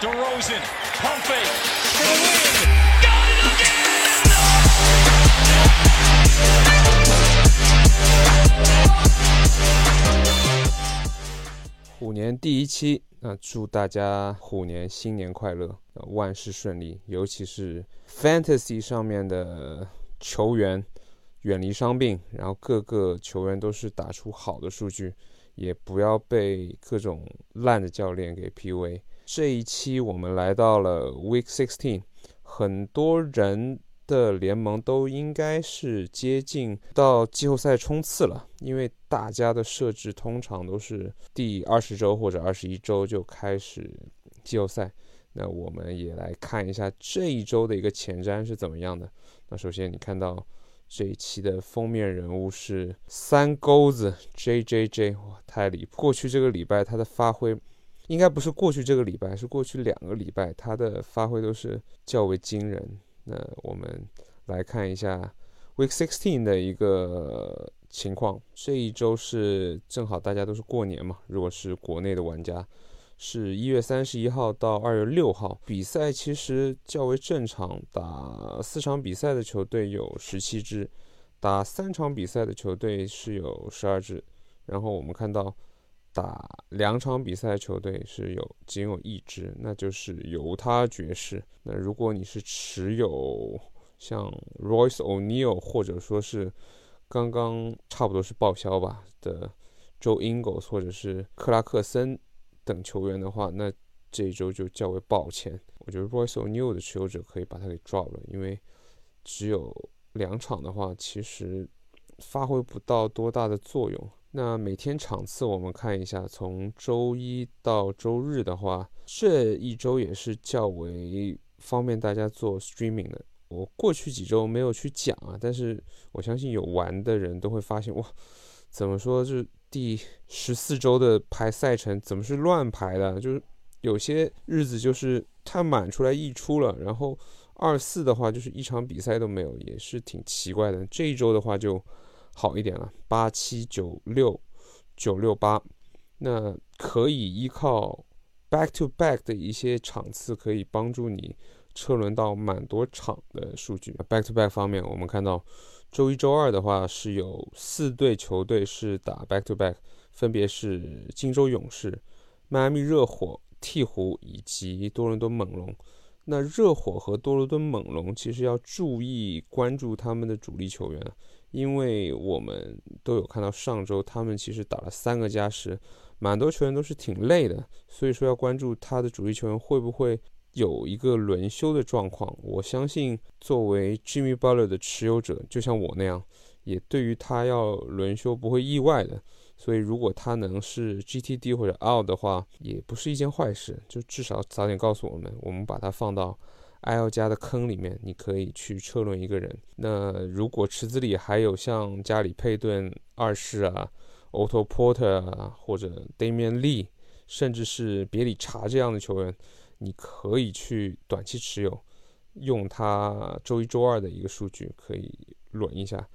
DeRozan, pump fake for the win. Got it again! 虎年第一期，那祝大家虎年新年快乐，万事顺利。尤其是 Fantasy 上面的球员远离伤病，然后各个球员都是打出好的数据，也不要被各种烂的教练给 PUA。这一期我们来到了 Week Sixteen，很多人的联盟都应该是接近到季后赛冲刺了，因为大家的设置通常都是第二十周或者二十一周就开始季后赛。那我们也来看一下这一周的一个前瞻是怎么样的。那首先你看到这一期的封面人物是三钩子 J J J，哇，太离谱！过去这个礼拜他的发挥。应该不是过去这个礼拜，是过去两个礼拜，他的发挥都是较为惊人。那我们来看一下 Week Sixteen 的一个情况。这一周是正好大家都是过年嘛，如果是国内的玩家，是一月三十一号到二月六号，比赛其实较为正常。打四场比赛的球队有十七支，打三场比赛的球队是有十二支。然后我们看到。打两场比赛，球队是有仅有一支，那就是犹他爵士。那如果你是持有像 Royce O'Neal 或者说是刚刚差不多是报销吧的 Joe Ingles 或者是克拉克森等球员的话，那这一周就较为抱歉。我觉得 Royce O'Neal 的持有者可以把他给 drop 了，因为只有两场的话，其实发挥不到多大的作用。那每天场次我们看一下，从周一到周日的话，这一周也是较为方便大家做 streaming 的。我过去几周没有去讲啊，但是我相信有玩的人都会发现，哇，怎么说是第十四周的排赛程怎么是乱排的？就是有些日子就是太满出来溢出了，然后二四的话就是一场比赛都没有，也是挺奇怪的。这一周的话就。好一点了，八七九六九六八，那可以依靠 back to back 的一些场次，可以帮助你车轮到蛮多场的数据。back to back 方面，我们看到周一周二的话是有四队球队是打 back to back，分别是金州勇士、迈阿密热火、鹈鹕以及多伦多猛龙。那热火和多伦多猛龙其实要注意关注他们的主力球员。因为我们都有看到上周他们其实打了三个加时，蛮多球员都是挺累的，所以说要关注他的主力球员会不会有一个轮休的状况。我相信作为 Jimmy Butler 的持有者，就像我那样，也对于他要轮休不会意外的。所以如果他能是 GTD 或者 L 的话，也不是一件坏事，就至少早点告诉我们，我们把它放到。L 加的坑里面，你可以去车轮一个人。那如果池子里还有像加里佩顿二世啊、Otto Porter 啊，或者 Damian Lee，甚至是别里查这样的球员，你可以去短期持有，用他周一周二的一个数据可以轮一下。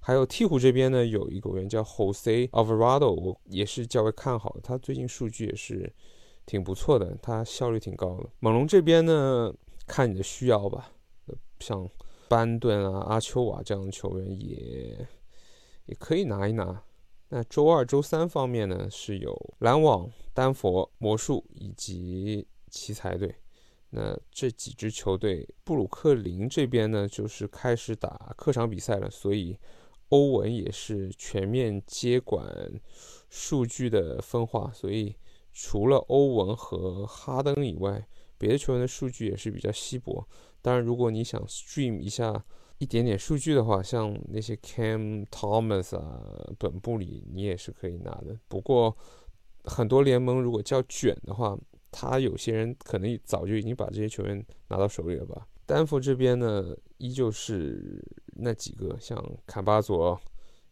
还有鹈鹕这边呢，有一个人叫 Jose Alvarado，我也是较为看好的，他最近数据也是挺不错的，他效率挺高的。猛龙这边呢？看你的需要吧，像班顿啊、阿丘瓦这样的球员也也可以拿一拿。那周二、周三方面呢，是有篮网、丹佛、魔术以及奇才队。那这几支球队，布鲁克林这边呢，就是开始打客场比赛了，所以欧文也是全面接管数据的分化。所以除了欧文和哈登以外，别的球员的数据也是比较稀薄，当然，如果你想 stream 一下一点点数据的话，像那些 Cam Thomas 啊，本布里你也是可以拿的。不过，很多联盟如果叫卷的话，他有些人可能早就已经把这些球员拿到手里了吧。丹佛这边呢，依旧是那几个，像坎巴佐，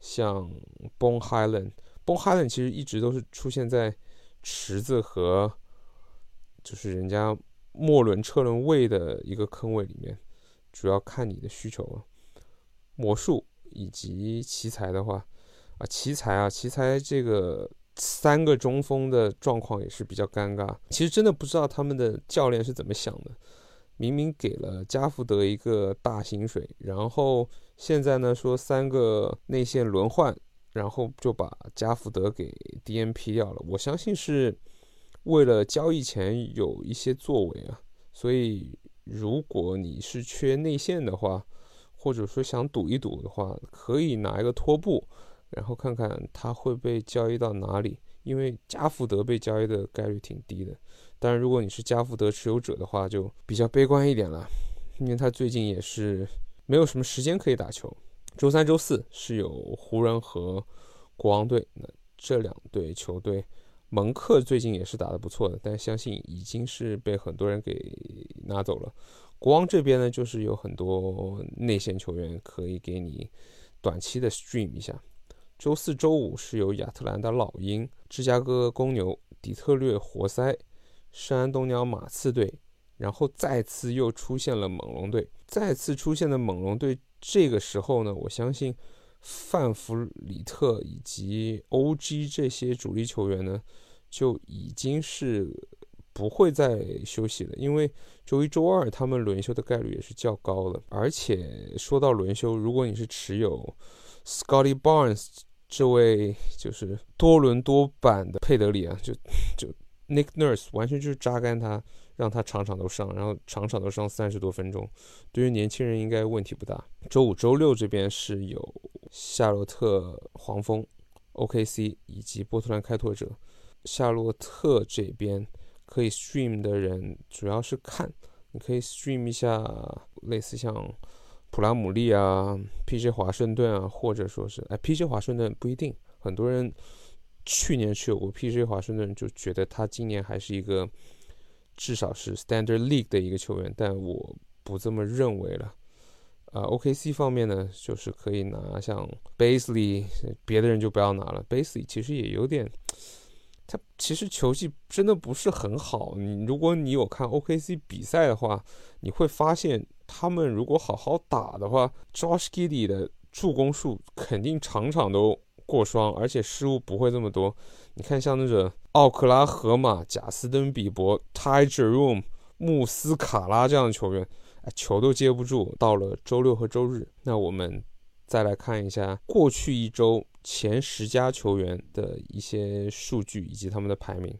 像 Bon Highland，Bon Highland 其实一直都是出现在池子和就是人家。末轮车轮位的一个坑位里面，主要看你的需求了。魔术以及奇才的话，啊，奇才啊，奇才这个三个中锋的状况也是比较尴尬。其实真的不知道他们的教练是怎么想的，明明给了加福德一个大薪水，然后现在呢说三个内线轮换，然后就把加福德给 DNP 掉了。我相信是为了交易前有一些作为啊。所以如果你是缺内线的话，或者说想赌一赌的话，可以拿一个拖布。然后看看他会被交易到哪里，因为加福德被交易的概率挺低的。当然，如果你是加福德持有者的话，就比较悲观一点了，因为他最近也是没有什么时间可以打球。周三、周四是有湖人和国王队，那这两队球队，蒙克最近也是打得不错的，但相信已经是被很多人给拿走了。国王这边呢，就是有很多内线球员可以给你短期的 stream 一下。周四周五是有亚特兰大老鹰、芝加哥公牛、底特律活塞、山东鸟马刺队，然后再次又出现了猛龙队。再次出现的猛龙队，这个时候呢，我相信范弗里特以及 OG 这些主力球员呢，就已经是不会再休息了，因为周一周二他们轮休的概率也是较高的。而且说到轮休，如果你是持有 Scotty Barnes。这位就是多伦多版的佩德里啊，就就 Nick Nurse 完全就是榨干他，让他场场都上，然后场场都上三十多分钟。对于年轻人应该问题不大。周五、周六这边是有夏洛特黄蜂、OKC 以及波特兰开拓者。夏洛特这边可以 stream 的人主要是看，你可以 stream 一下类似像。普拉姆利啊，P.J. 华盛顿啊，或者说是哎，P.J. 华盛顿不一定。很多人去年持有过 P.J. 华盛顿，就觉得他今年还是一个至少是 Standard League 的一个球员，但我不这么认为了。啊，O.K.C 方面呢，就是可以拿像 Basley，别的人就不要拿了。Basley 其实也有点，他其实球技真的不是很好。你如果你有看 O.K.C 比赛的话，你会发现。他们如果好好打的话，Josh Giddy 的助攻数肯定场场都过双，而且失误不会这么多。你看，像那个奥克拉荷马贾斯登比伯、Ty Jerome、穆斯卡拉这样的球员，球都接不住。到了周六和周日，那我们再来看一下过去一周前十佳球员的一些数据以及他们的排名。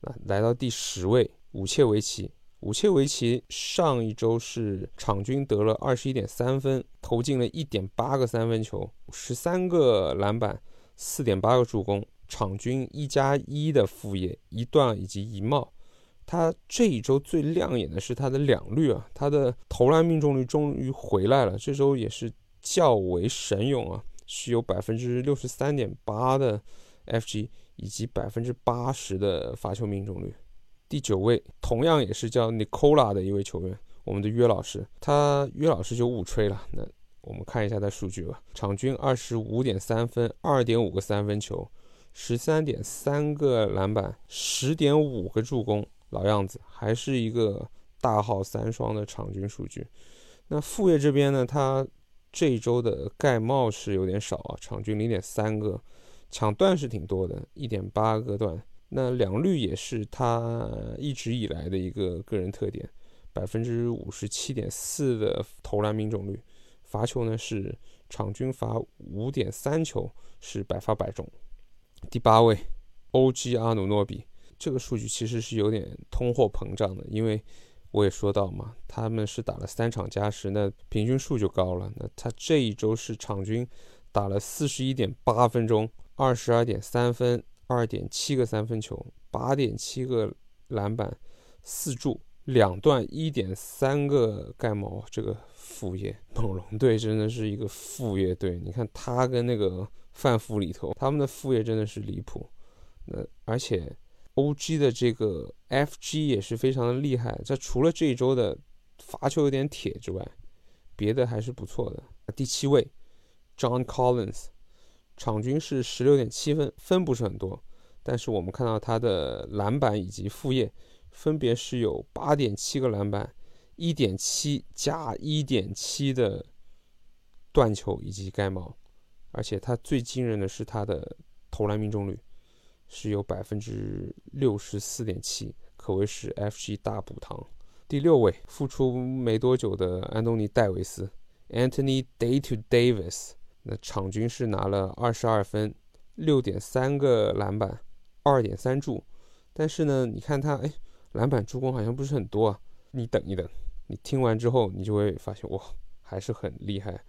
啊，来到第十位，武切维奇。武切维奇上一周是场均得了二十一点三分，投进了一点八个三分球，十三个篮板，四点八个助攻，场均一加一的副业，一段以及一帽。他这一周最亮眼的是他的两率啊，他的投篮命中率终于回来了，这周也是较为神勇啊，是有百分之六十三点八的 FG 以及百分之八十的罚球命中率。第九位，同样也是叫 Nicola 的一位球员，我们的约老师，他约老师就误吹了。那我们看一下他数据吧，场均二十五点三分，二点五个三分球，十三点三个篮板，十点五个助攻，老样子，还是一个大号三双的场均数据。那副业这边呢，他这一周的盖帽是有点少啊，场均零点三个，抢断是挺多的，一点八个断。那两率也是他一直以来的一个个人特点，百分之五十七点四的投篮命中率，罚球呢是场均罚五点三球，是百发百中。第八位，O.G. 阿努诺比，这个数据其实是有点通货膨胀的，因为我也说到嘛，他们是打了三场加时，那平均数就高了。那他这一周是场均打了四十一点八分钟，二十二点三分。二点七个三分球，八点七个篮板，四助，两段一点三个盖帽，这个副业，猛龙队真的是一个副业队。你看他跟那个范弗里头，他们的副业真的是离谱。那而且 O.G. 的这个 F.G. 也是非常的厉害。这除了这一周的罚球有点铁之外，别的还是不错的。第七位，John Collins。场均是十六点七分，分不是很多，但是我们看到他的篮板以及副业，分别是有八点七个篮板，一点七加一点七的断球以及盖帽，而且他最惊人的是他的投篮命中率，是有百分之六十四点七，可谓是 FG 大补汤。第六位复出没多久的安东尼戴维斯 （Anthony Day to Davis），那场均是拿了二十二分、六点三个篮板、二点三助。但是呢，你看他，哎，篮板助攻好像不是很多啊。你等一等，你听完之后，你就会发现，哇，还是很厉害。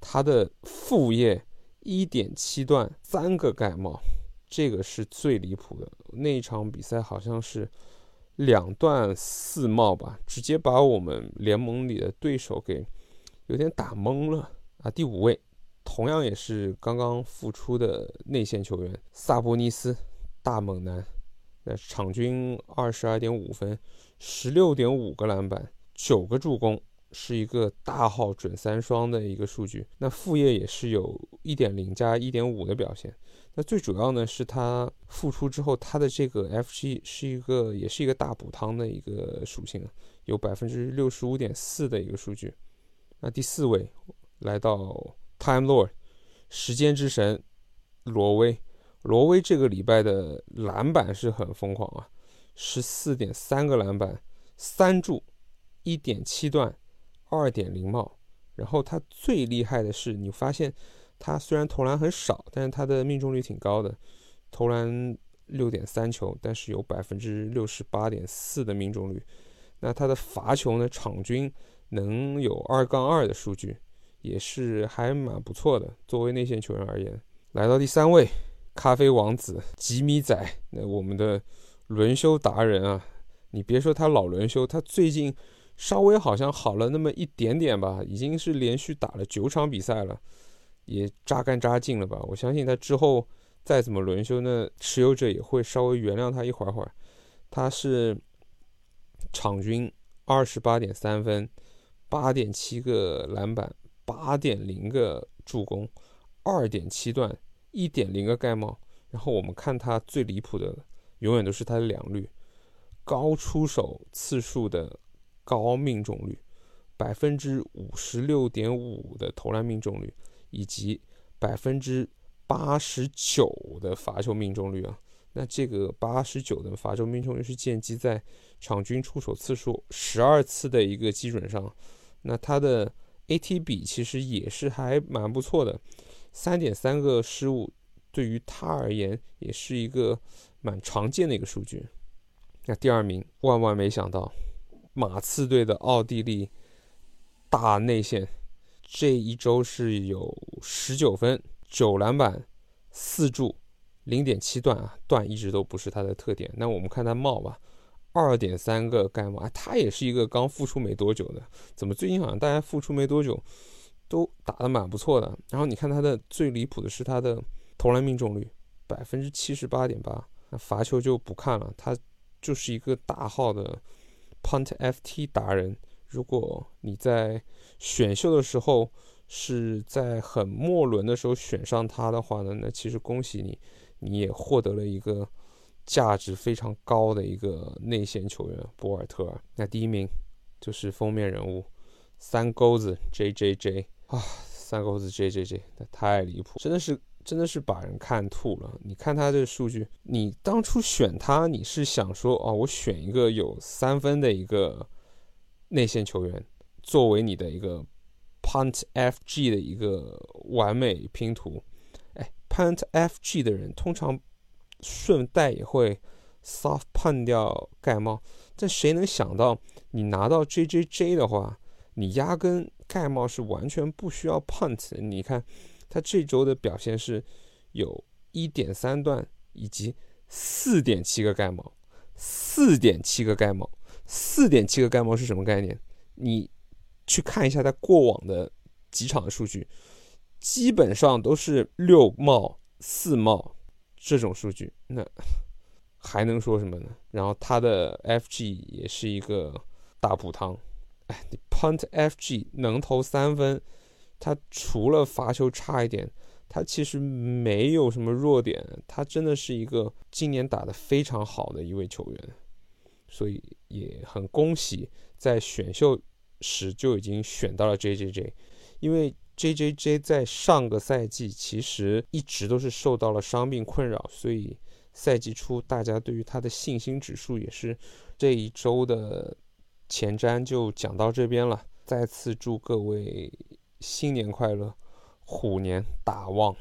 他的副业一点七段三个盖帽，这个是最离谱的。那一场比赛好像是。两段四帽吧，直接把我们联盟里的对手给有点打懵了啊！第五位，同样也是刚刚复出的内线球员萨博尼斯，大猛男，那场均二十二点五分，十六点五个篮板，九个助攻。是一个大号准三双的一个数据，那副业也是有一点零加一点五的表现。那最主要呢是他复出之后，他的这个 FG 是一个也是一个大补汤的一个属性，有百分之六十五点四的一个数据。那第四位来到 Time Lord，时间之神罗威，罗威这个礼拜的篮板是很疯狂啊，十四点三个篮板，三助，一点七段。二点零帽，然后他最厉害的是，你发现他虽然投篮很少，但是他的命中率挺高的，投篮六点三球，但是有百分之六十八点四的命中率。那他的罚球呢，场均能有二杠二的数据，也是还蛮不错的。作为内线球员而言，来到第三位，咖啡王子吉米仔，那我们的轮休达人啊，你别说他老轮休，他最近。稍微好像好了那么一点点吧，已经是连续打了九场比赛了，也扎干扎净了吧。我相信他之后再怎么轮休，那持有者也会稍微原谅他一会儿会儿。他是场均二十八点三分，八点七个篮板，八点零个助攻，二点七段，一点零个盖帽。然后我们看他最离谱的，永远都是他的两率，高出手次数的。高命中率，百分之五十六点五的投篮命中率，以及百分之八十九的罚球命中率啊。那这个八十九的罚球命中率是建基在场均出手次数十二次的一个基准上。那他的 AT 比其实也是还蛮不错的，三点三个失误对于他而言也是一个蛮常见的一个数据。那第二名，万万没想到。马刺队的奥地利大内线，这一周是有十九分、九篮板、四助、零点七段啊，段一直都不是他的特点。那我们看他帽吧，二点三个盖帽，他也是一个刚复出没多久的，怎么最近好像大家复出没多久都打得蛮不错的？然后你看他的最离谱的是他的投篮命中率百分之七十八点八，那罚球就不看了，他就是一个大号的。Punt FT 达人，如果你在选秀的时候是在很末轮的时候选上他的话呢，那其实恭喜你，你也获得了一个价值非常高的一个内线球员博尔特尔。那第一名就是封面人物三钩子 JJJ 啊，三钩子 JJJ，那太离谱，真的是。真的是把人看吐了。你看他这个数据，你当初选他，你是想说，哦，我选一个有三分的一个内线球员，作为你的一个 punt FG 的一个完美拼图。哎，punt FG 的人通常顺带也会 soft punt 掉盖帽，但谁能想到你拿到 JJJ 的话，你压根盖帽是完全不需要 punt。你看。他这周的表现是有一点三段以及四点七个盖帽，四点七个盖帽，四点七个盖帽是什么概念？你去看一下他过往的几场的数据，基本上都是六帽、四帽这种数据，那还能说什么呢？然后他的 FG 也是一个大补汤，哎，你 Punt FG 能投三分。他除了罚球差一点，他其实没有什么弱点。他真的是一个今年打得非常好的一位球员，所以也很恭喜在选秀时就已经选到了 JJJ。因为 JJJ 在上个赛季其实一直都是受到了伤病困扰，所以赛季初大家对于他的信心指数也是这一周的前瞻就讲到这边了再次祝各位新年快乐虎年大旺。